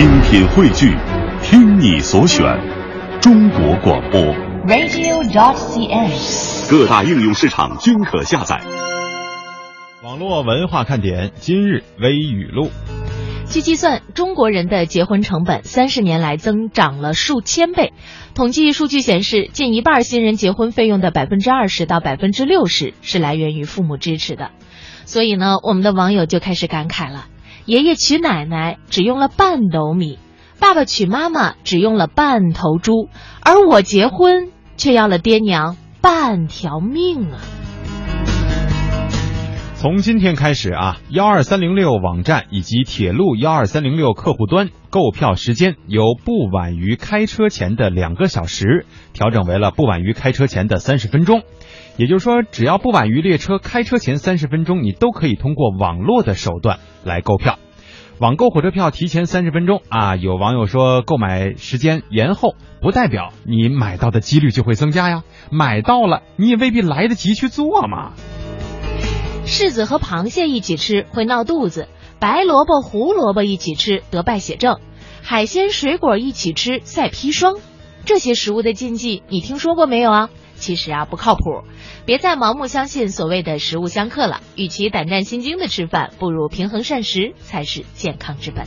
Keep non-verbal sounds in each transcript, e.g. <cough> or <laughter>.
精品汇聚，听你所选，中国广播。radio.dot.cn，。各大应用市场均可下载。网络文化看点今日微语录。据计算，中国人的结婚成本三十年来增长了数千倍。统计数据显示，近一半新人结婚费用的百分之二十到百分之六十是来源于父母支持的。所以呢，我们的网友就开始感慨了：爷爷娶奶奶只用了半斗米，爸爸娶妈妈只用了半头猪，而我结婚却要了爹娘半条命啊！从今天开始啊，幺二三零六网站以及铁路幺二三零六客户端购票时间由不晚于开车前的两个小时调整为了不晚于开车前的三十分钟。也就是说，只要不晚于列车开车前三十分钟，你都可以通过网络的手段来购票。网购火车票提前三十分钟啊，有网友说购买时间延后，不代表你买到的几率就会增加呀。买到了，你也未必来得及去做嘛。柿子和螃蟹一起吃会闹肚子，白萝卜、胡萝卜一起吃得败血症，海鲜、水果一起吃赛砒霜。这些食物的禁忌你听说过没有啊？其实啊不靠谱，别再盲目相信所谓的食物相克了。与其胆战心惊的吃饭，不如平衡膳食才是健康之本。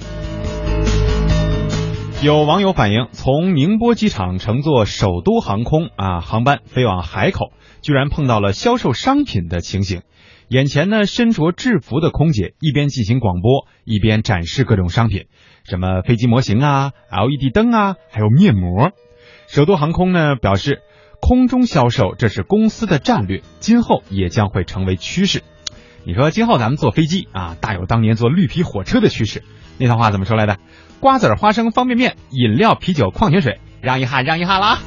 有网友反映，从宁波机场乘坐首都航空啊航班飞往海口，居然碰到了销售商品的情形。眼前呢，身着制服的空姐一边进行广播，一边展示各种商品，什么飞机模型啊、LED 灯啊，还有面膜。首都航空呢表示，空中销售这是公司的战略，今后也将会成为趋势。你说今后咱们坐飞机啊，大有当年坐绿皮火车的趋势。那套话怎么说来的？瓜子、花生、方便面、饮料、啤酒、矿泉水，让一哈，让一哈啦！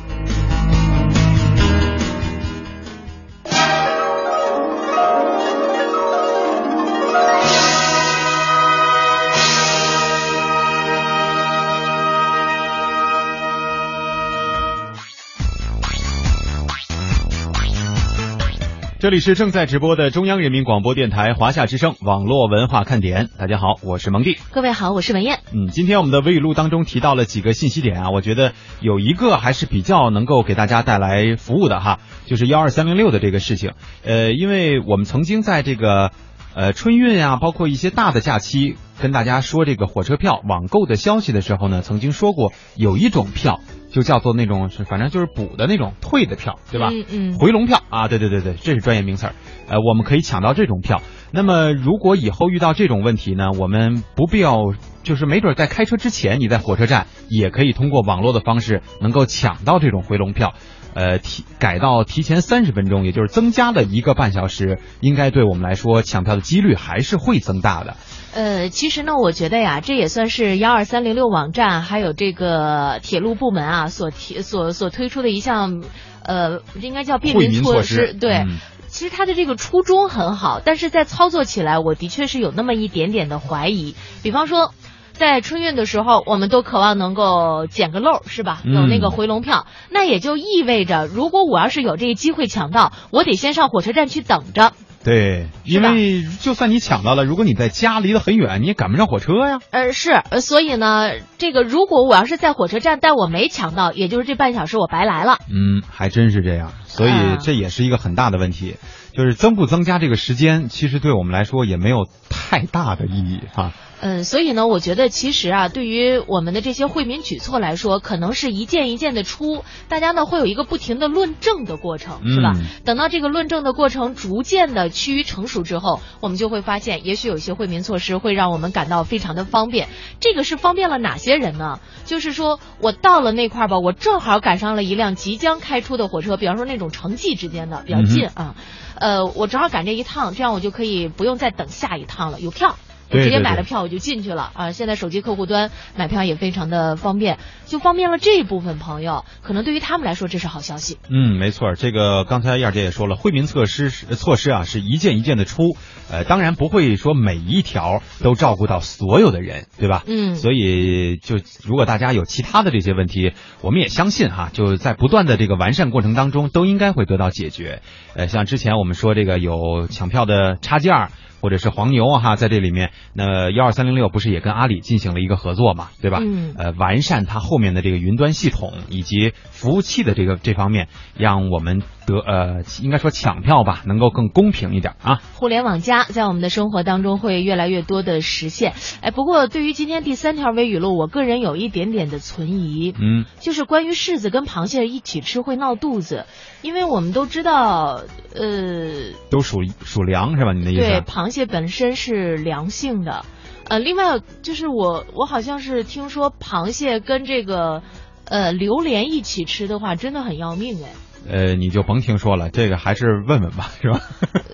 这里是正在直播的中央人民广播电台华夏之声网络文化看点。大家好，我是蒙蒂。各位好，我是文艳。嗯，今天我们的微语录当中提到了几个信息点啊，我觉得有一个还是比较能够给大家带来服务的哈，就是幺二三零六的这个事情。呃，因为我们曾经在这个呃春运啊，包括一些大的假期，跟大家说这个火车票网购的消息的时候呢，曾经说过有一种票就叫做那种是反正就是补的那种退的票，对吧？嗯嗯。回笼票啊，对对对对，这是专业名词儿。呃，我们可以抢到这种票。那么，如果以后遇到这种问题呢，我们不必要，就是没准在开车之前，你在火车站也可以通过网络的方式能够抢到这种回笼票。呃，提改到提前三十分钟，也就是增加了一个半小时，应该对我们来说抢票的几率还是会增大的。呃，其实呢，我觉得呀，这也算是幺二三零六网站还有这个铁路部门啊所提所所推出的一项，呃，应该叫便惠民措施。对，嗯、其实它的这个初衷很好，但是在操作起来，我的确是有那么一点点的怀疑。比方说。在春运的时候，我们都渴望能够捡个漏，是吧？有那个回笼票，嗯、那也就意味着，如果我要是有这个机会抢到，我得先上火车站去等着。对，因为就算你抢到了，如果你在家离得很远，你也赶不上火车呀。呃，是，呃，所以呢，这个如果我要是在火车站，但我没抢到，也就是这半小时我白来了。嗯，还真是这样，所以这也是一个很大的问题，啊、就是增不增加这个时间，其实对我们来说也没有太大的意义哈。嗯，所以呢，我觉得其实啊，对于我们的这些惠民举措来说，可能是一件一件的出，大家呢会有一个不停的论证的过程，是吧？嗯、等到这个论证的过程逐渐的趋于成熟之后，我们就会发现，也许有些惠民措施会让我们感到非常的方便。这个是方便了哪些人呢？就是说我到了那块儿吧，我正好赶上了一辆即将开出的火车，比方说那种城际之间的比较近啊，呃，我正好赶这一趟，这样我就可以不用再等下一趟了，有票。我直接买了票我就进去了啊！现在手机客户端买票也非常的方便，就方便了这一部分朋友，可能对于他们来说这是好消息。嗯，没错，这个刚才燕姐也说了，惠民措施措施啊是一件一件的出，呃，当然不会说每一条都照顾到所有的人，对吧？嗯，所以就如果大家有其他的这些问题，我们也相信哈，就在不断的这个完善过程当中，都应该会得到解决。呃，像之前我们说这个有抢票的差价。或者是黄牛啊哈，在这里面，那幺二三零六不是也跟阿里进行了一个合作嘛，对吧？嗯呃，完善它后面的这个云端系统以及服务器的这个这方面，让我们得呃应该说抢票吧，能够更公平一点啊。互联网加在我们的生活当中会越来越多的实现。哎，不过对于今天第三条微语录，我个人有一点点的存疑，嗯，就是关于柿子跟螃蟹一起吃会闹肚子，因为我们都知道，呃，都属属凉是吧？你的意思？对，螃蟹本身是凉性的。呃，另外就是我我好像是听说螃蟹跟这个呃榴莲一起吃的话，真的很要命哎。呃，你就甭听说了，这个还是问问吧，是吧？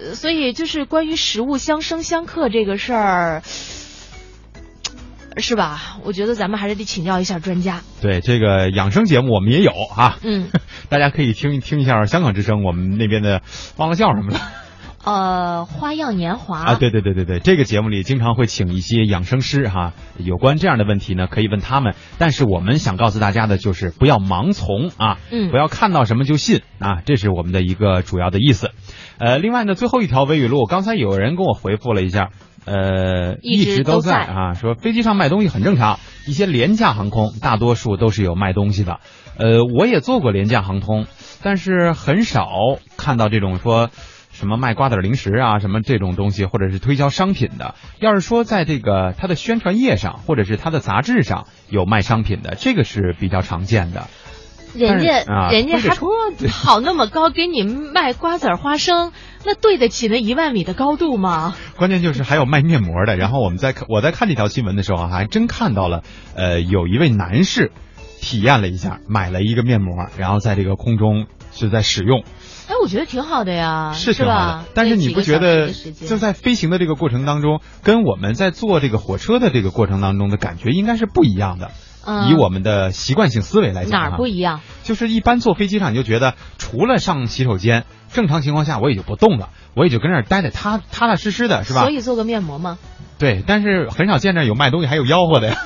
呃 <laughs> 所以就是关于食物相生相克这个事儿，是吧？我觉得咱们还是得请教一下专家。对，这个养生节目我们也有啊，嗯，<laughs> 大家可以听一听一下香港之声，我们那边的忘了叫什么了。呃，花样年华啊，对对对对对，这个节目里经常会请一些养生师哈，有关这样的问题呢，可以问他们。但是我们想告诉大家的就是不要盲从啊，嗯不要看到什么就信啊，这是我们的一个主要的意思。呃，另外呢，最后一条微语录，刚才有人跟我回复了一下。呃，一直都在啊，说飞机上卖东西很正常，一些廉价航空大多数都是有卖东西的。呃，我也做过廉价航空，但是很少看到这种说什么卖瓜子儿零食啊，什么这种东西，或者是推销商品的。要是说在这个它的宣传页上，或者是它的杂志上有卖商品的，这个是比较常见的。人家、啊人家还跑那么高，给你卖瓜子儿花生，那对得起那一万米的高度吗？关键就是还有卖面膜的。然后我们在看我在看这条新闻的时候，还真看到了，呃，有一位男士体验了一下，买了一个面膜，然后在这个空中是在使用，哎，我觉得挺好的呀，是挺好吧的。？但是你不觉得就在飞行的这个过程当中，跟我们在坐这个火车的这个过程当中的感觉应该是不一样的？嗯以我们的习惯性思维来讲，哪儿不一样？就是一般坐飞机上，你就觉得除了上洗手间，正常情况下我也就不动了，我也就跟那儿待着，踏踏踏实实的，是吧所？以做个面膜吗。对，但是很少见着有卖东西还有吆喝的呀。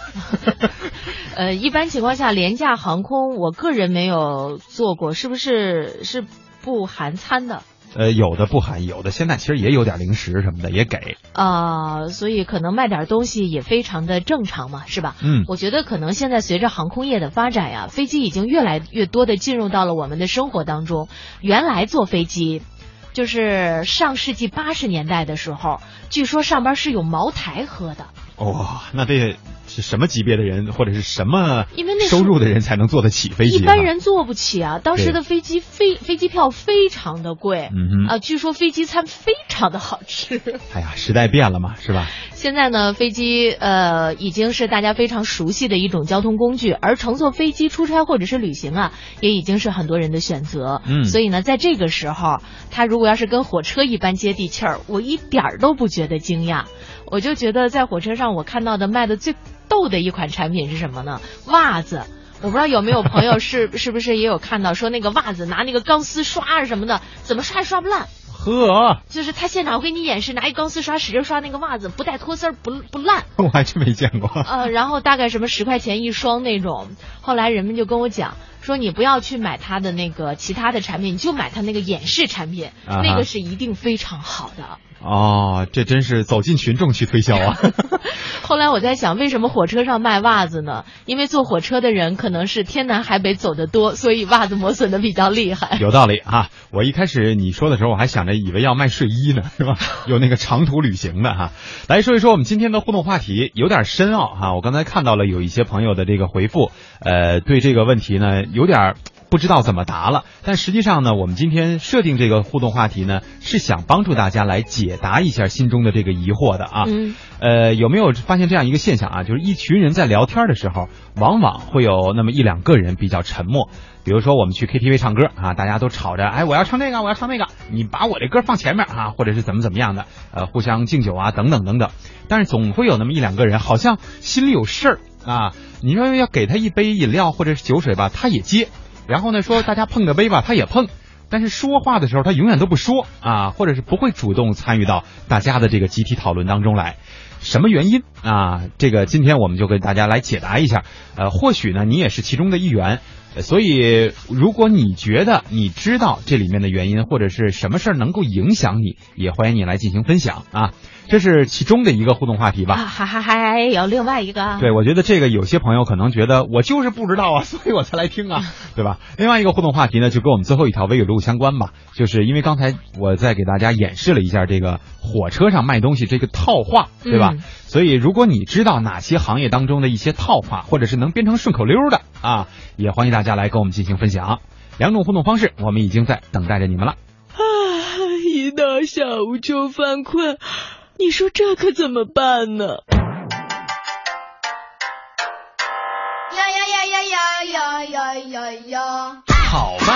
<laughs> 呃，一般情况下，廉价航空我个人没有做过，是不是是不含餐的？呃，有的不含，有的现在其实也有点零食什么的也给。啊、所以可能卖点东西也非常的正常嘛，是吧？嗯我觉得可能现在随着航空业的发展呀，飞机已经越来越多的进入到了我们的生活当中。原来坐飞机，就是上世纪八十年代的时候，据说上边是有茅台喝的。哇、那这是什么级别的人，或者是什么因为那收入的人才能坐得起飞机？一般，人坐不起啊，当时的飞机飞飞机票非常的贵，嗯，啊，据说飞机餐非常的好吃。哎呀，时代变了嘛，是吧？现在呢，飞机呃已经是大家非常熟悉的一种交通工具，而乘坐飞机出差或者是旅行啊，也已经是很多人的选择。嗯所以呢，在这个时候，它如果要是跟火车一般接地气儿，我一点儿都不觉得惊讶。我就觉得在火车上我看到的卖的最逗的一款产品是什么呢？袜子。我不知道有没有朋友是 <laughs> 是不是也有看到说那个袜子拿那个钢丝刷啊什么的，怎么刷也刷不烂。呵，就是他现场会给你演示，拿一钢丝刷使劲刷那个袜子，不带脱丝儿，不不烂。<laughs> 我还真没见过。呃，然后大概什么十块钱一双那种。后来人们就跟我讲说，你不要去买他的那个其他的产品，你就买他那个演示产品，啊那个是一定非常好的。哦，这真是走进群众去推销啊！<laughs> 后来我在想，为什么火车上卖袜子呢？因为坐火车的人可能是天南海北走得多，所以袜子磨损的比较厉害。有道理啊！我一开始你说的时候，我还想着以为要卖睡衣呢，是吧？有那个长途旅行的哈。来说一说我们今天的互动话题，有点深奥哈。我刚才看到了有一些朋友的这个回复，呃，对这个问题呢有点不知道怎么答了。但实际上呢，我们今天设定这个互动话题呢，是想帮助大家来解答一下心中的这个疑惑的啊。嗯呃，有没有发现这样一个现象啊？就是一群人在聊天的时候，往往会有那么一两个人比较沉默。比如说我们去 KTV 唱歌啊，大家都吵着，哎，我要唱这个，我要唱那个，你把我这歌放前面啊，或者是怎么怎么样的，呃，互相敬酒啊，等等等等。但是总会有那么一两个人，好像心里有事儿啊。你说要给他一杯饮料或者是酒水吧，他也接。然后呢，说大家碰个杯吧，他也碰。但是说话的时候，他永远都不说啊，或者是不会主动参与到大家的这个集体讨论当中来。什么原因啊？这个今天我们就跟大家来解答一下。呃，或许呢，你也是其中的一员。呃所以，如果你觉得你知道这里面的原因，或者是什么事儿能够影响你，也欢迎你来进行分享啊。这是其中的一个互动话题吧。啊，还还还有另外一个，对，我觉得这个有些朋友可能觉得我就是不知道啊，<laughs> 所以我才来听啊，<laughs> 对吧？另外一个互动话题呢，就跟我们最后一条微语录相关吧，就是因为刚才我在给大家演示了一下这个火车上卖东西这个套话，对吧？嗯所以如果你知道哪些行业当中的一些套话，或者是能编成顺口溜的啊，也欢迎大家来跟我们进行分享。两种互动方式，我们已经在等待着你们了。啊，一到下午就犯困，你说这可怎么办呢？呀呀呀呀呀呀呀呀呀！好办，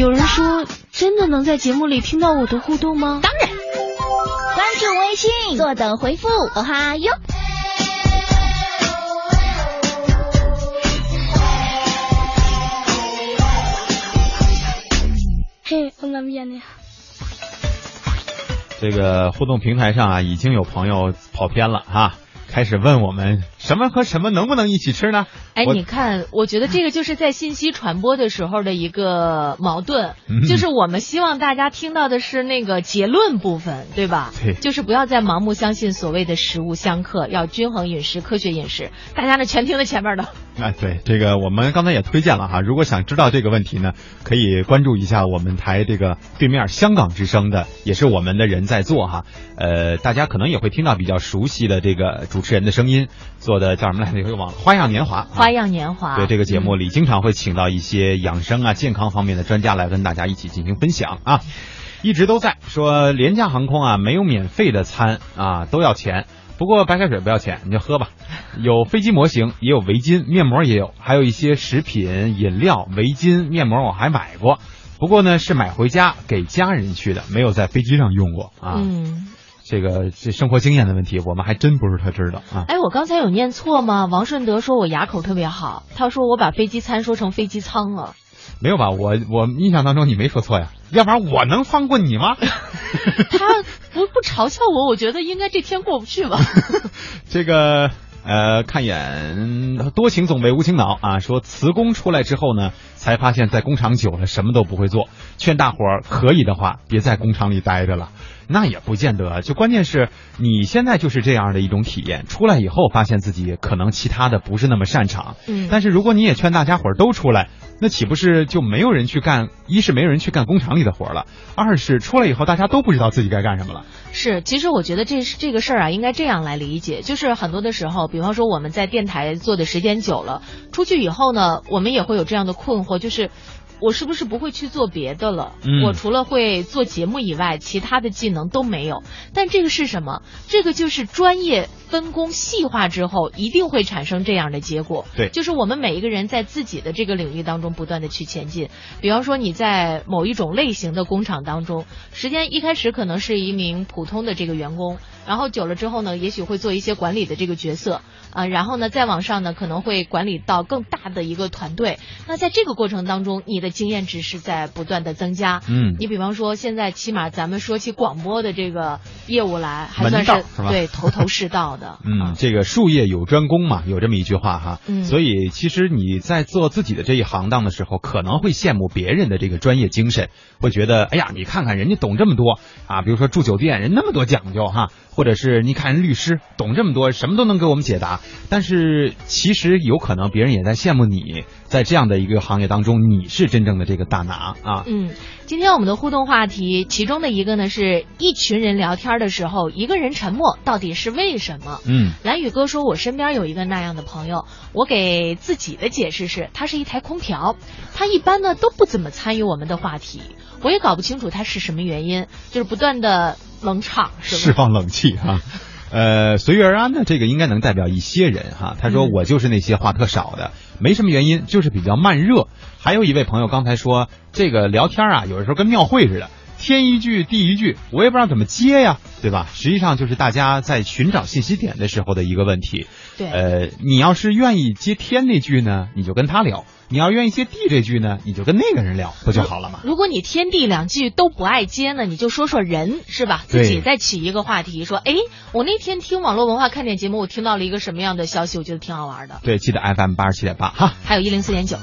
有人说，真的能在节目里听到我的互动吗？当然，关注微信，坐等回复，哦哈哟。嘿，我那边呢？这个互动平台上啊，已经有朋友跑偏了哈、开始问我们什么和什么能不能一起吃呢？哎，你看，我觉得这个就是在信息传播的时候的一个矛盾，嗯就是我们希望大家听到的是那个结论部分，对吧？对就是不要再盲目相信所谓的食物相克，要均衡饮食、科学饮食。大家呢全听了前面的。哎，对，这个我们刚才也推荐了哈，如果想知道这个问题呢，可以关注一下我们台这个对面香港之声的，也是我们的人在做哈。呃，大家可能也会听到比较熟悉的这个主持人的声音，做的叫什么来着？又忘了，《花样年华》啊。花样年华，对这个节目嗯里，经常会请到一些养生啊、健康方面的专家来跟大家一起进行分享啊。一直都在说廉价航空啊，没有免费的餐啊，都要钱。不过白开水不要钱，你就喝吧。有飞机模型，也有围巾、面膜也有，还有一些食品、饮料、围巾、面膜我还买过。不过呢，是买回家给家人去的，没有在飞机上用过啊。嗯，这个这生活经验的问题，我们还真不是特知道啊。哎，我刚才有念错吗？王顺德说我牙口特别好，他说我把飞机餐说成飞机舱了。没有吧？我我印象当中你没说错呀，要不然我能放过你吗？<laughs> 他不不嘲笑我，我觉得应该这天过不去吧。<laughs> 这个呃，看一眼多情总被无情恼啊，说辞工出来之后呢，才发现在工厂久了什么都不会做，劝大伙儿可以的话别在工厂里待着了。那也不见得，就关键是你现在就是这样的一种体验，出来以后发现自己可能其他的不是那么擅长，嗯但是如果你也劝大家伙儿都出来，那岂不是就没有人去干？一是没有人去干工厂里的活儿了，二是出来以后大家都不知道自己该干什么了。是，其实我觉得这是这个事儿啊，应该这样来理解，就是很多的时候，比方说我们在电台做的时间久了，出去以后呢，我们也会有这样的困惑，就是。我是不是不会去做别的了？嗯我除了会做节目以外，其他的技能都没有。但这个是什么？这个就是专业分工细化之后，一定会产生这样的结果。对就是我们每一个人在自己的这个领域当中不断的去前进。比方说你在某一种类型的工厂当中，时间一开始可能是一名普通的这个员工，然后久了之后呢，也许会做一些管理的这个角色，啊、然后呢再往上呢可能会管理到更大的一个团队。那在这个过程当中，你的经验值是在不断的增加。嗯你比方说现在起码咱们说起广播的这个业务来，还算道是对头头是道的。嗯啊，这个术业有专攻嘛，有这么一句话哈。嗯所以其实你在做自己的这一行当的时候，可能会羡慕别人的这个专业精神，会觉得哎呀，你看看人家懂这么多啊，比如说住酒店人那么多讲究哈，或者是你看人律师懂这么多，什么都能给我们解答。但是其实有可能别人也在羡慕你，在这样的一个行业当中，你是真正的这个大拿啊。嗯，今天我们的互动话题，其中的一个呢是一群人聊天的时候，一个人沉默，到底是为什么？嗯蓝宇哥说：“我身边有一个那样的朋友，我给自己的解释是，他是一台空调，他一般呢都不怎么参与我们的话题，我也搞不清楚他是什么原因，就是不断的冷场，是吧？释放冷气啊。呃，随遇而安呢，这个应该能代表一些人哈。他说嗯我就是那些话特少的，没什么原因，就是比较慢热。还有一位朋友刚才说，这个聊天啊，有的时候跟庙会似的，天一句地一句，我也不知道怎么接呀，对吧？实际上就是大家在寻找信息点的时候的一个问题。对，呃，你要是愿意接天那句呢，你就跟他聊；你要愿意接地这句呢，你就跟那个人聊，不就好了吗？如果你天地两句都不爱接呢，你就说说人是吧？对自己再起一个话题，说，哎，我那天听网络文化看点节目，我听到了一个什么样的消息，我觉得挺好玩的。对，记得 FM 八十七点八哈。还有一零四点九，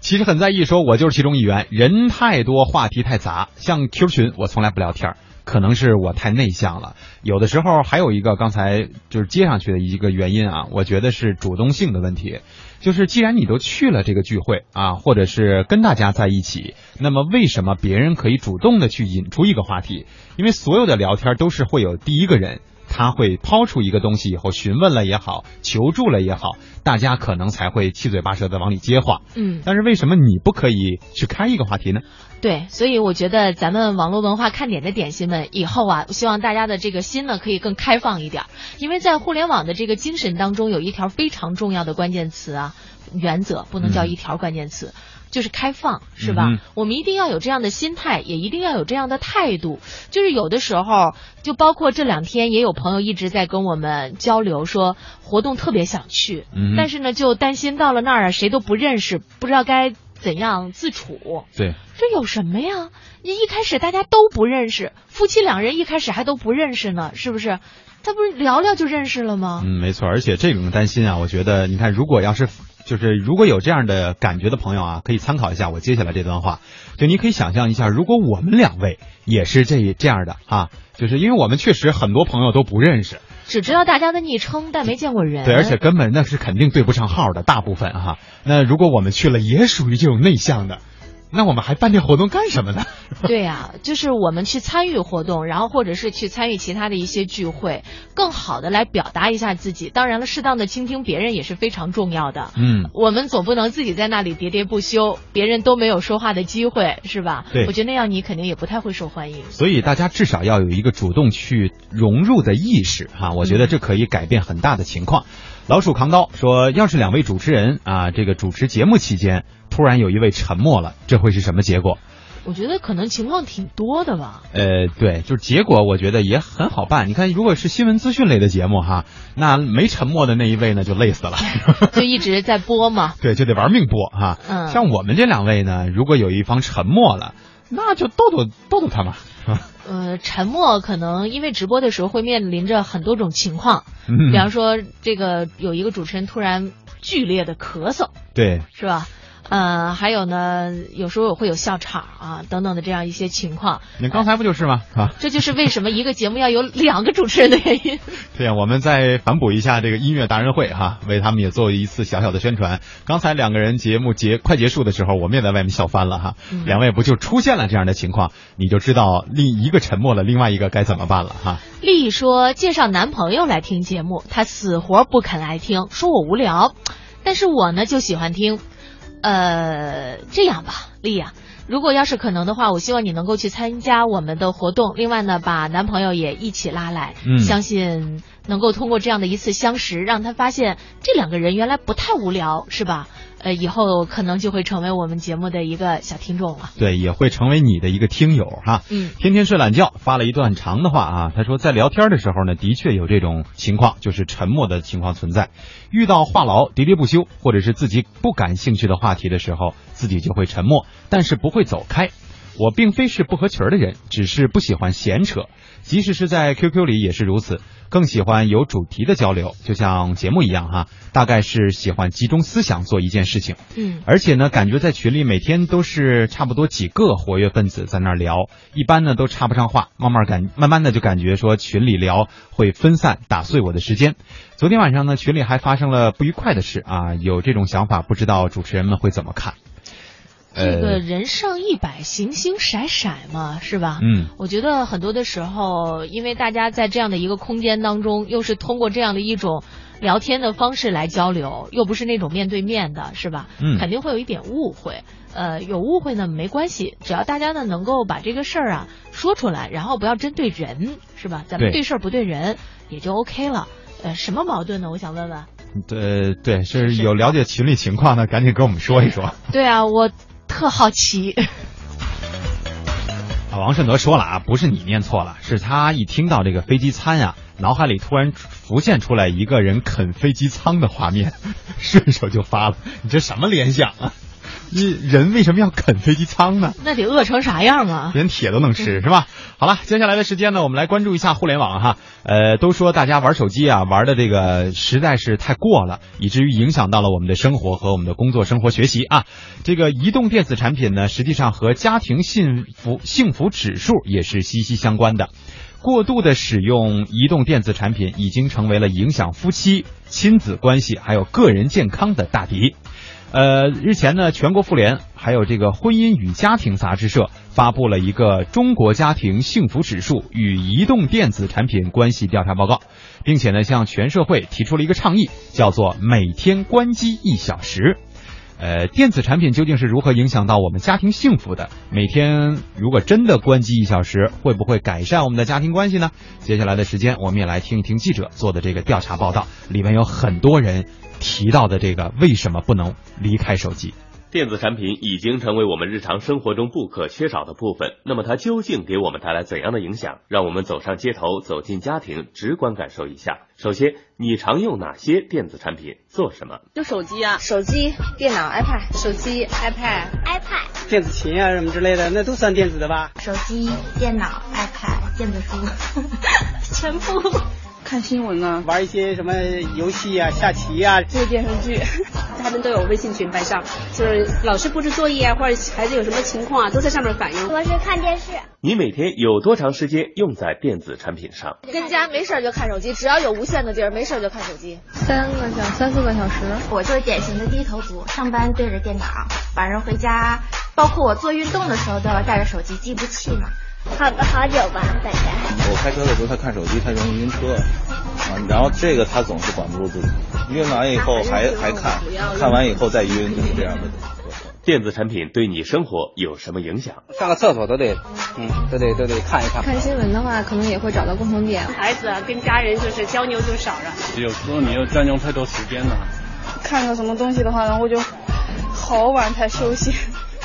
其实很在意，说我就是其中一员，人太多，话题太杂。像 Q 群，我从来不聊天儿，可能是我太内向了。有的时候还有一个刚才就是接上去的一个原因啊，我觉得是主动性的问题。就是既然你都去了这个聚会啊，或者是跟大家在一起，那么为什么别人可以主动的去引出一个话题？因为所有的聊天都是会有第一个人。他会抛出一个东西以后，询问了也好，求助了也好，大家可能才会七嘴八舌的往里接话。嗯，但是为什么你不可以去开一个话题呢？对，所以我觉得咱们网络文化看点的点心们，以后啊，希望大家的这个心呢可以更开放一点儿，因为在互联网的这个精神当中，有一条非常重要的关键词啊，原则不能叫一条关键词。就是开放，是吧？嗯我们一定要有这样的心态，也一定要有这样的态度。就是有的时候，就包括这两天，也有朋友一直在跟我们交流，说活动特别想去，嗯但是呢，就担心到了那儿啊，谁都不认识，不知道该怎样自处。对，这有什么呀？你一开始大家都不认识，夫妻两人一开始还都不认识呢，是不是？他不是聊聊就认识了吗？嗯，没错。而且这种担心啊，我觉得你看，如果要是就是如果有这样的感觉的朋友啊，可以参考一下我接下来这段话。就你可以想象一下，如果我们两位也是这这样的啊，就是因为我们确实很多朋友都不认识，只知道大家的昵称，但没见过人。对，而且根本那是肯定对不上号的，大部分哈、那如果我们去了，也属于这种内向的，那我们还办这活动干什么呢？<laughs> 对呀、就是我们去参与活动，然后或者是去参与其他的一些聚会，更好的来表达一下自己。当然了，适当的倾听别人也是非常重要的。嗯，我们总不能自己在那里喋喋不休，别人都没有说话的机会，是吧？对我觉得那样你肯定也不太会受欢迎。所以大家至少要有一个主动去融入的意识哈、我觉得这可以改变很大的情况。老鼠扛刀说，要是两位主持人啊，这个主持节目期间突然有一位沉默了，这会是什么结果？我觉得可能情况挺多的吧。呃，对，就是结果，我觉得也很好办。你看，如果是新闻资讯类的节目哈，那没沉默的那一位呢，就累死了。<laughs> 就一直在播嘛。<laughs> 对，就得玩命播哈。嗯像我们这两位呢，如果有一方沉默了，那就逗逗逗逗他嘛，<laughs> 呃，沉默可能因为直播的时候会面临着很多种情况，嗯比方说这个有一个主持人突然剧烈的咳嗽，对，是吧？呃，还有呢，有时候我会有笑场啊等等的这样一些情况，你刚才不就是吗？啊，<laughs> 这就是为什么一个节目要有两个主持人的原因。<laughs> 对呀，我们再反哺一下这个音乐达人会哈，为他们也做一次小小的宣传。刚才两个人节目结快结束的时候，我们也在外面笑翻了哈。嗯两位不就出现了这样的情况，你就知道另一个沉默了，另外一个该怎么办了哈。丽丽说介绍男朋友来听节目，他死活不肯来听，说我无聊，但是我呢就喜欢听。呃，这样吧，丽呀、如果要是可能的话，我希望你能够去参加我们的活动。另外呢，把男朋友也一起拉来，嗯相信能够通过这样的一次相识，让他发现这两个人原来不太无聊，是吧？呃，以后可能就会成为我们节目的一个小听众了。对，也会成为你的一个听友哈。嗯天天睡懒觉发了一段长的话啊，他说在聊天的时候呢，的确有这种情况，就是沉默的情况存在。遇到话痨、喋喋不休，或者是自己不感兴趣的话题的时候，自己就会沉默，但是不会走开。我并非是不合群儿的人，只是不喜欢闲扯，即使是在 QQ 里也是如此。更喜欢有主题的交流，就像节目一样哈，大概是喜欢集中思想做一件事情。嗯而且呢，感觉在群里每天都是差不多几个活跃分子在那儿聊，一般呢都插不上话，慢慢感慢慢的就感觉说群里聊会分散打碎我的时间。昨天晚上呢，群里还发生了不愉快的事啊，有这种想法，不知道主持人们会怎么看？这个呃人上一百，形形色色嘛，是吧？嗯，我觉得很多的时候，因为大家在这样的一个空间当中，又是通过这样的一种聊天的方式来交流，又不是那种面对面的，是吧？嗯肯定会有一点误会。呃，有误会呢没关系，只要大家呢能够把这个事儿啊说出来，然后不要针对人，是吧？咱们对对事儿不对人，也就 OK 了。呃，什么矛盾呢？我想问问。对对，是有了解群里情况的，赶紧跟我们说一说。对啊，我特好奇。啊，王顺德说了啊，不是你念错了，是他一听到这个飞机餐呀，脑海里突然浮现出来一个人啃飞机舱的画面，顺手就发了。你这什么联想啊？你人为什么要啃飞机舱呢？那得饿成啥样啊？连铁都能吃是吧？好了，接下来的时间呢，我们来关注一下互联网哈。呃，都说大家玩手机啊，玩的这个实在是太过了，以至于影响到了我们的生活和我们的工作、生活、学习啊。这个移动电子产品呢，实际上和家庭幸福幸福指数也是息息相关的。过度的使用移动电子产品，已经成为了影响夫妻、亲子关系还有个人健康的大敌。呃，日前呢，全国妇联还有这个婚姻与家庭杂志社发布了一个中国家庭幸福指数与移动电子产品关系调查报告，并且呢，向全社会提出了一个倡议，叫做每天关机一小时。呃，电子产品究竟是如何影响到我们家庭幸福的？每天如果真的关机一小时，会不会改善我们的家庭关系呢？接下来的时间，我们也来听一听记者做的这个调查报道，里面有很多人。提到的这个为什么不能离开手机？电子产品已经成为我们日常生活中不可缺少的部分。那么它究竟给我们带来怎样的影响？让我们走上街头，走进家庭，直观感受一下。首先，你常用哪些电子产品？做什么？就手机啊，手机、电脑、iPad，手机、iPad、iPad，电子琴啊什么之类的，那都算电子的吧？手机、电脑、iPad，电子书，<laughs> 全部。看新闻啊，玩一些什么游戏啊、下棋啊，追电视剧，<laughs> 他们都有微信群在上，就是老师布置作业啊，或者孩子有什么情况啊，都在上面反映。我是看电视。你每天有多长时间用在电子产品上？跟家没事就看手机，只要有无线的地儿，没事就看手机。三个小三四个小时。我就是典型的低头族，上班对着电脑，晚上回家，包括我做运动的时候都要带着手机计步器嘛。好好久吧，大概。我开车的时候他看手机，他容易晕车啊。然后这个他总是管不住自己，晕完以后还还看，看完以后再晕，就是这样的。电子产品对你生活有什么影响？上个厕所都得，嗯，都得都得看一看。看新闻的话，可能也会找到共同点。孩子啊，跟家人就是交流就少了。有时候你又占用太多时间了。看个什么东西的话，然后就好晚才休息。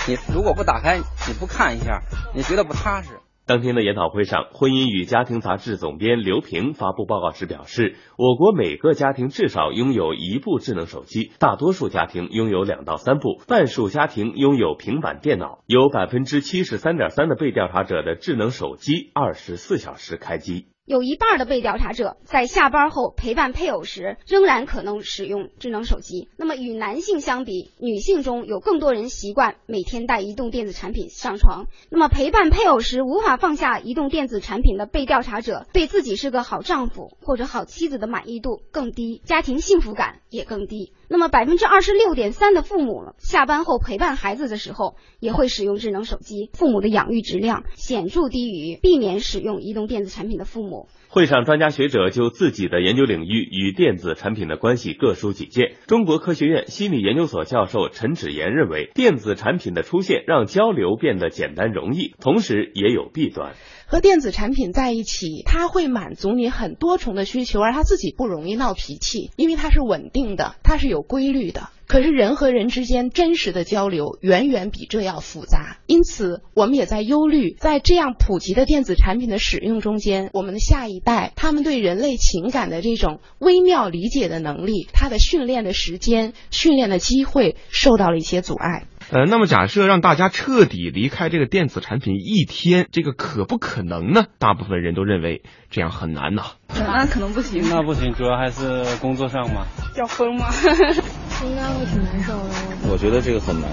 你如果不打开，你不看一下，你觉得不踏实。当天的研讨会上，婚姻与家庭杂志总编刘平发布报告时表示，我国每个家庭至少拥有一部智能手机，大多数家庭拥有两到三部，半数家庭拥有平板电脑，有百分之七十三点三的被调查者的智能手机二十四小时开机。有一半的被调查者在下班后陪伴配偶时，仍然可能使用智能手机。那么与男性相比，女性中有更多人习惯每天带移动电子产品上床。那么陪伴配偶时无法放下移动电子产品的被调查者，对自己是个好丈夫或者好妻子的满意度更低，家庭幸福感也更低。那么百分之二十六点三的父母下班后陪伴孩子的时候也会使用智能手机，父母的养育质量显著低于避免使用移动电子产品的父母。会上，专家学者就自己的研究领域与电子产品的关系各抒己见。中国科学院心理研究所教授陈芷言认为，电子产品的出现让交流变得简单容易，同时也有弊端。和电子产品在一起，它会满足你很多重的需求，而它自己不容易闹脾气，因为它是稳定的，它是有规律的。可是人和人之间真实的交流远远比这要复杂，因此我们也在忧虑，在这样普及的电子产品的使用中间，我们的下一代他们对人类情感的这种微妙理解的能力，他的训练的时间、训练的机会受到了一些阻碍。呃，那么假设让大家彻底离开这个电子产品一天，这个可不可能呢？大部分人都认为这样很难呐。那可能不行。那不行，主要还是工作上嘛。要疯吗？应该会挺难受的。我觉得这个很难。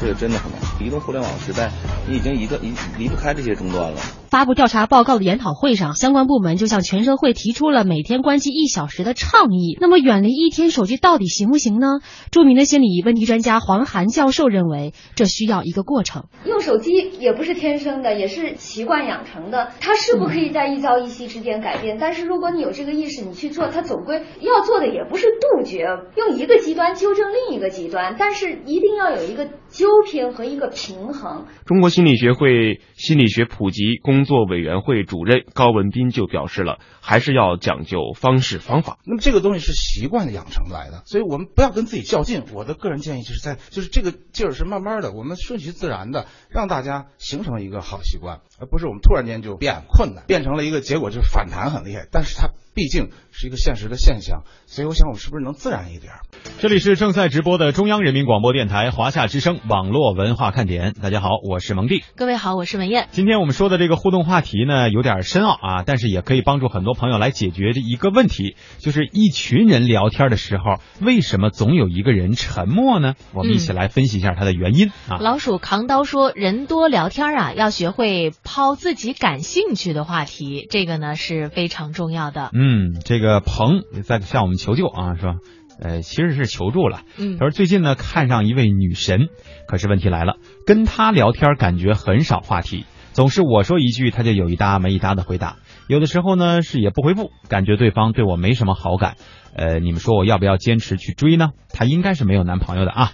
对，这个真的很难。移动互联网时代，你已经一个离离不开这些终端了。发布调查报告的研讨会上，相关部门就向全社会提出了每天关机一小时的倡议。那么，远离一天手机到底行不行呢？著名的心理问题专家黄涵教授认为，这需要一个过程。用手机也不是天生的，也是习惯养成的。它是不可以在一朝一夕之间改变，但是如果你有这个意识，你去做，它总归要做的也不是杜绝，用一个极端纠正另一个极端，但是一定要有一个纠偏和一个个平衡。中国心理学会心理学普及工作委员会主任高文斌就表示了，还是要讲究方式方法。那么这个东西是习惯的养成来的，所以我们不要跟自己较劲。我的个人建议就是在，就是这个劲儿是慢慢的，我们顺其自然的，让大家形成一个好习惯，而不是我们突然间就变困难，变成了一个结果就是反弹很厉害。但是它毕竟是一个现实的现象，所以我想我们是不是能自然一点？这里是正在直播的中央人民广播电台华夏之声网络文化看点。大家好，我是蒙蒂。各位好，我是文艳。今天我们说的这个互动话题呢，有点深奥啊，但是也可以帮助很多朋友来解决这一个问题，就是一群人聊天的时候，为什么总有一个人沉默呢？我们一起来分析一下它的原因啊。老鼠扛刀说，人多聊天啊，要学会抛自己感兴趣的话题，这个呢是非常重要的。嗯，这个鹏在向我们求救啊，是吧？呃，其实是求助了。嗯，他说最近呢看上一位女神，可是问题来了，跟她聊天感觉很少话题，总是我说一句，她就有一搭没一搭的回答，有的时候呢是也不回复，感觉对方对我没什么好感。呃，你们说我要不要坚持去追呢？她应该是没有男朋友的啊。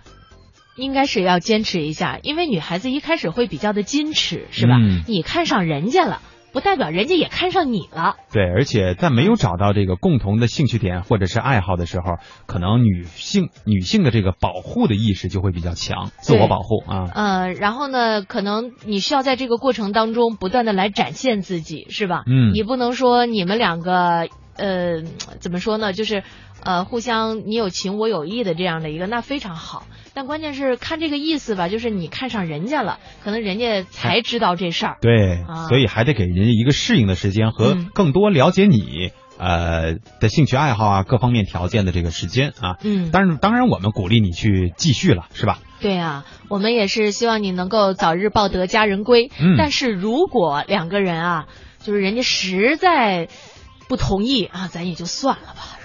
应该是要坚持一下，因为女孩子一开始会比较的矜持，是吧？嗯你看上人家了，不代表人家也看上你了。对，而且在没有找到这个共同的兴趣点或者是爱好的时候，可能女性女性的这个保护的意识就会比较强，自我保护啊。呃，然后呢，可能你需要在这个过程当中不断的来展现自己，是吧？嗯你不能说你们两个，呃，怎么说呢？就是，呃，互相你有情我有意的这样的一个，那非常好。但关键是看这个意思吧，就是你看上人家了，可能人家才知道这事儿。对，啊所以还得给人家一个适应的时间和嗯更多了解你。呃的兴趣爱好啊，各方面条件的这个时间啊，嗯但是当然我们鼓励你去继续了，是吧？对啊，我们也是希望你能够早日抱得佳人归。嗯但是如果两个人啊，就是人家实在不同意啊，咱也就算了吧，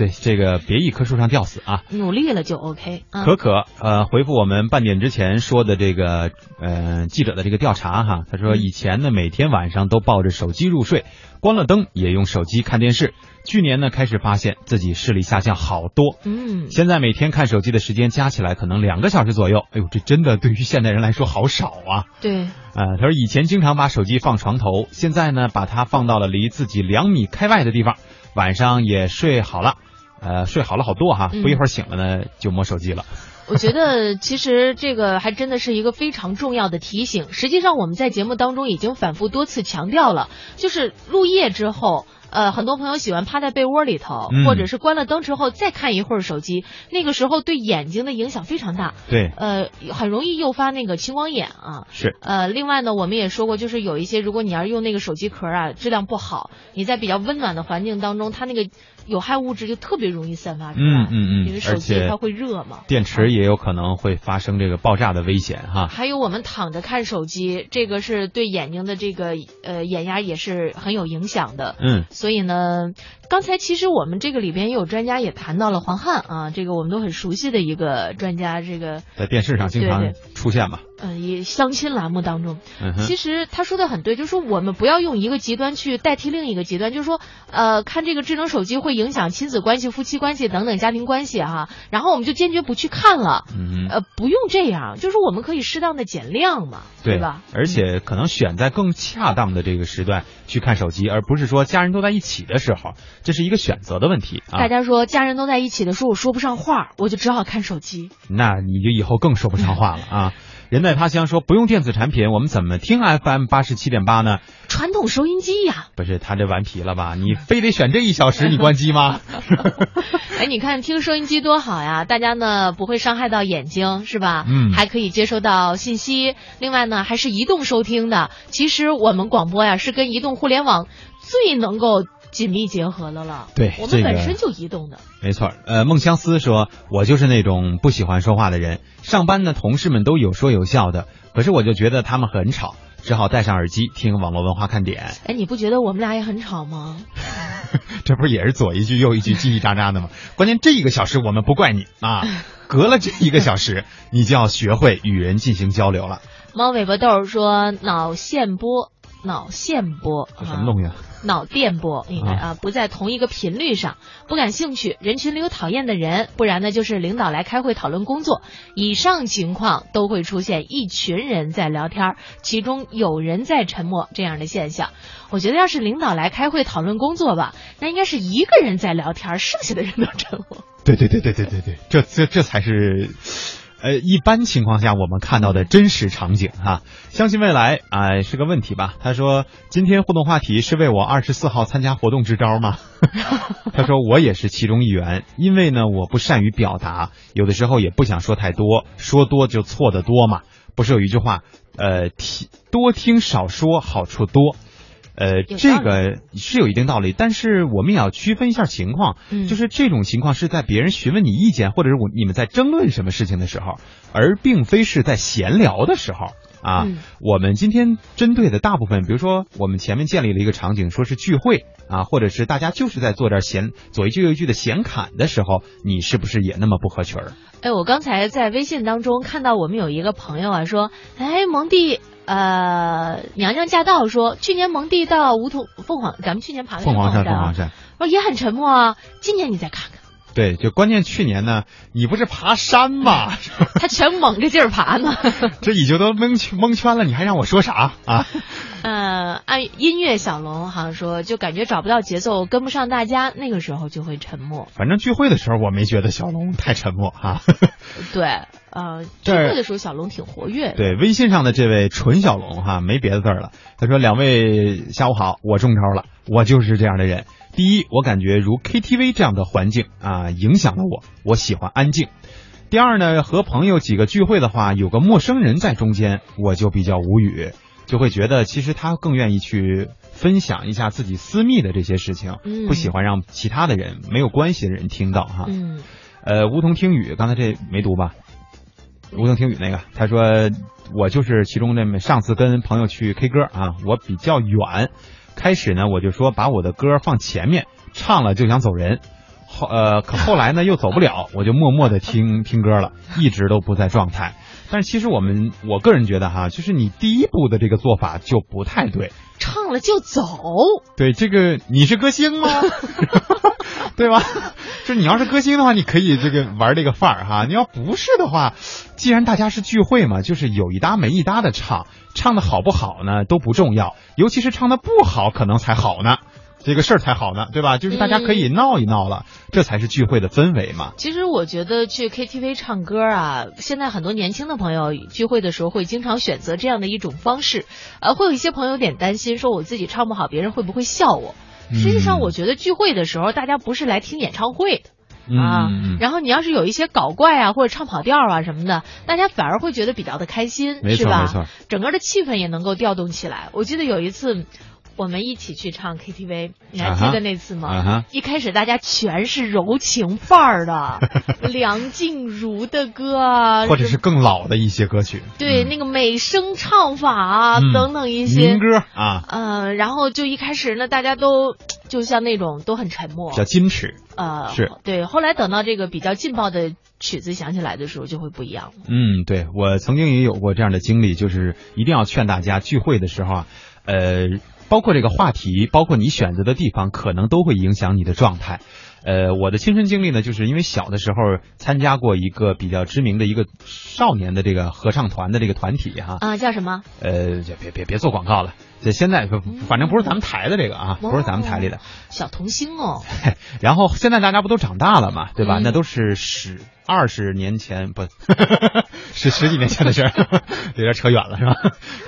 对，这个别一棵树上吊死啊。努力了就 OK 啊。可可呃回复我们半点之前说的这个呃记者的这个调查哈，他说以前呢每天晚上都抱着手机入睡，关了灯也用手机看电视。去年呢开始发现自己视力下降好多，嗯，现在每天看手机的时间加起来可能两个小时左右。哎呦，这真的对于现代人来说好少啊。对，呃，他说以前经常把手机放床头，现在呢把它放到了离自己两米开外的地方，晚上也睡好了，呃，睡好了好多哈，嗯不一会儿醒了呢就摸手机了。<laughs> 我觉得其实这个还真的是一个非常重要的提醒。实际上我们在节目当中已经反复多次强调了，就是入夜之后。呃，很多朋友喜欢趴在被窝里头，嗯或者是关了灯之后再看一会儿手机，那个时候对眼睛的影响非常大。对，呃，很容易诱发那个青光眼啊。是。呃，另外呢，我们也说过，就是有一些，如果你要是用那个手机壳啊，质量不好，你在比较温暖的环境当中，它那个有害物质就特别容易散发出来。嗯嗯嗯，因为手机它会热嘛。电池也有可能会发生这个爆炸的危险哈。还有我们躺着看手机，这个是对眼睛的这个呃眼压也是很有影响的。嗯，所以呢，刚才其实我们这个里边也有专家也谈到了黄汉啊，这个我们都很熟悉的一个专家，这个在电视上经常出现嘛。嗯，也相亲栏目当中，嗯其实他说的很对，就是说我们不要用一个极端去代替另一个极端，就是说，呃，看这个智能手机会影响亲子关系、夫妻关系等等家庭关系哈、然后我们就坚决不去看了，嗯呃，不用这样，就是我们可以适当的减量嘛，对吧？？而且可能选在更恰当的这个时段去看手机，而不是说家人都在一起的时候，这是一个选择的问题啊大。家说家人都在一起的时候，我说不上话，我就只好看手机。那你就以后更说不上话了啊！<laughs> 人在他乡说不用电子产品，我们怎么听 FM 八十七点八呢？传统收音机呀，不是他这顽皮了吧？你非得选这一小时你关机吗？<laughs> 哎，你看听收音机多好呀！大家呢不会伤害到眼睛，是吧？嗯还可以接收到信息。另外呢，还是移动收听的。其实我们广播呀是跟移动互联网最能够紧密结合的了。对我们本身就移动的。没错，呃，孟相思说，我就是那种不喜欢说话的人，上班的，同事们都有说有笑的，可是我就觉得他们很吵，只好戴上耳机听网络文化看点。哎，你不觉得我们俩也很吵吗？<laughs> 这不是也是左一句右一句叽叽喳喳的吗？关键这一个小时我们不怪你啊，隔了这一个小时，你就要学会与人进行交流了。猫尾巴豆说脑线波脑线波，这什么东西啊？脑电波应该啊不在同一个频率上，不感兴趣，人群里有讨厌的人，不然呢就是领导来开会讨论工作，以上情况都会出现一群人在聊天，其中有人在沉默这样的现象。我觉得要是领导来开会讨论工作吧，那应该是一个人在聊天，剩下的人都沉默。对对对对对对对，这这这才是。呃，一般情况下我们看到的真实场景哈，相信未来啊是个问题吧？他说今天互动话题是为我二十四号参加活动支招吗？<laughs> 他说我也是其中一员，因为呢我不善于表达，有的时候也不想说太多，说多就错的多嘛。不是有一句话，呃，听多听少说好处多。呃，这个是有一定道理，但是我们也要区分一下情况，就是这种情况是在别人询问你意见，或者是我你们在争论什么事情的时候，而并非是在闲聊的时候啊。我们今天针对的大部分，比如说我们前面建立了一个场景，说是聚会啊，或者是大家就是在做点闲左一句右一句的闲侃的时候，你是不是也那么不合群儿？哎，我刚才在微信当中看到我们有一个朋友啊说，哎，蒙蒂。呃，娘娘驾到说，去年蒙蒂到梧桐凤凰，咱们去年爬的凤凰山，凤凰山，说也很沉默啊。今年你再看看。<laughs> 对，就关键去年呢，你不是爬山吗？<laughs> <laughs> 他全猛着劲儿爬呢。这已经都蒙蒙圈了，你还让我说啥啊？<laughs> 呃，按音乐小龙好像说，就感觉找不到节奏，跟不上大家，那个时候就会沉默。反正聚会的时候，我没觉得小龙太沉默哈。<laughs> 对，呃，聚会的时候小龙挺活跃。对，微信上的这位纯小龙哈，没别的字了。他说：“两位下午好，我中招了，我就是这样的人。第一，我感觉如 KTV 这样的环境啊，影响了我，我喜欢安静。第二呢，和朋友几个聚会的话，有个陌生人在中间，我就比较无语。”就会觉得，其实他更愿意去分享一下自己私密的这些事情，不喜欢让其他的人没有关系的人听到哈。嗯，呃，梧桐听雨，刚才这没读吧？梧桐听雨那个，他说我就是其中那么上次跟朋友去 K 歌啊，我比较远，开始呢我就说把我的歌放前面，唱了就想走人，后呃可后来呢又走不了，我就默默的听听歌了，一直都不在状态。但是其实我们，我个人觉得哈，就是你第一步的这个做法就不太对，唱了就走。对，这个你是歌星吗？<laughs> 对吧？就你要是歌星的话，你可以这个玩这个范儿哈。你要不是的话，既然大家是聚会嘛，就是有一搭没一搭的唱，唱的好不好呢都不重要，尤其是唱的不好可能才好呢。这个事儿才好呢，对吧？就是大家可以闹一闹了，这才是聚会的氛围嘛。其实我觉得去 KTV 唱歌啊，现在很多年轻的朋友聚会的时候会经常选择这样的一种方式。呃，会有一些朋友有点担心，说我自己唱不好，别人会不会笑我？实际上，我觉得聚会的时候，大家不是来听演唱会的啊。然后你要是有一些搞怪啊，或者唱跑调啊什么的，大家反而会觉得比较的开心，是吧？没错，整个的气氛也能够调动起来。我记得有一次。我们一起去唱 KTV，你还记得那次吗？一开始大家全是柔情范儿的，<laughs> 梁静茹的歌，或者是更老的一些歌曲。对，那个美声唱法啊，等等一些民歌啊。嗯，然后就一开始呢，大家都就像那种都很沉默，比较矜持。呃，是对。后来等到这个比较劲爆的曲子响起来的时候，就会不一样了。嗯，对我曾经也有过这样的经历，就是一定要劝大家聚会的时候啊，呃。包括这个话题，包括你选择的地方，可能都会影响你的状态。呃，我的亲身经历呢，就是因为小的时候参加过一个比较知名的一个少年的这个合唱团的这个团体哈。啊，叫什么？呃，就别别别做广告了。这现在反正不是咱们台的这个啊，不是咱们台里的。小童星哦。<laughs> 然后现在大家不都长大了嘛，对吧？那都是十二十年前不。<laughs> 是十几年前的事儿，有点扯远了，是吧？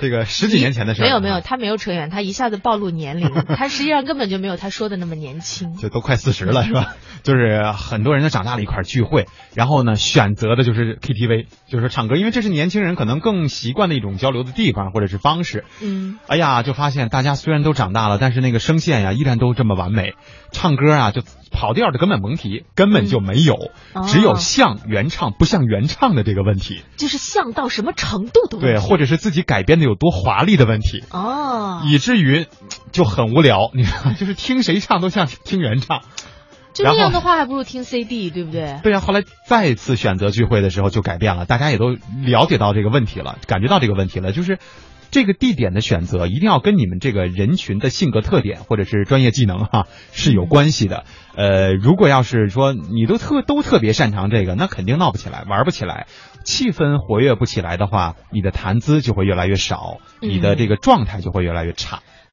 这个十几年前的事儿，没有没有，他没有扯远，他一下子暴露年龄，他实际上根本就没有他说的那么年轻，就都快四十了，是吧？<laughs> 就是很多人都长大了一块聚会，然后呢，选择的就是 KTV，就是唱歌，因为这是年轻人可能更习惯的一种交流的地方或者是方式。嗯，哎呀，就发现大家虽然都长大了，但是那个声线呀依然都这么完美，唱歌啊就跑调的根本甭提，根本就没有，只有像原唱不像原唱的这个问题。就是像到什么程度都对，或者是自己改编的有多华丽的问题哦，以至于就很无聊。你道，就是听谁唱都像听原唱，就那样的话还不如听 CD，对不对？对呀，后来再次选择聚会的时候就改变了，大家也都了解到这个问题了，感觉到这个问题了，就是这个地点的选择一定要跟你们这个人群的性格特点或者是专业技能哈、是有关系的。呃，如果要是说你都特都特别擅长这个，那肯定闹不起来，玩不起来。气氛活跃不起来的话，你的谈资就会越来越少，你的这个状态就会越来越差。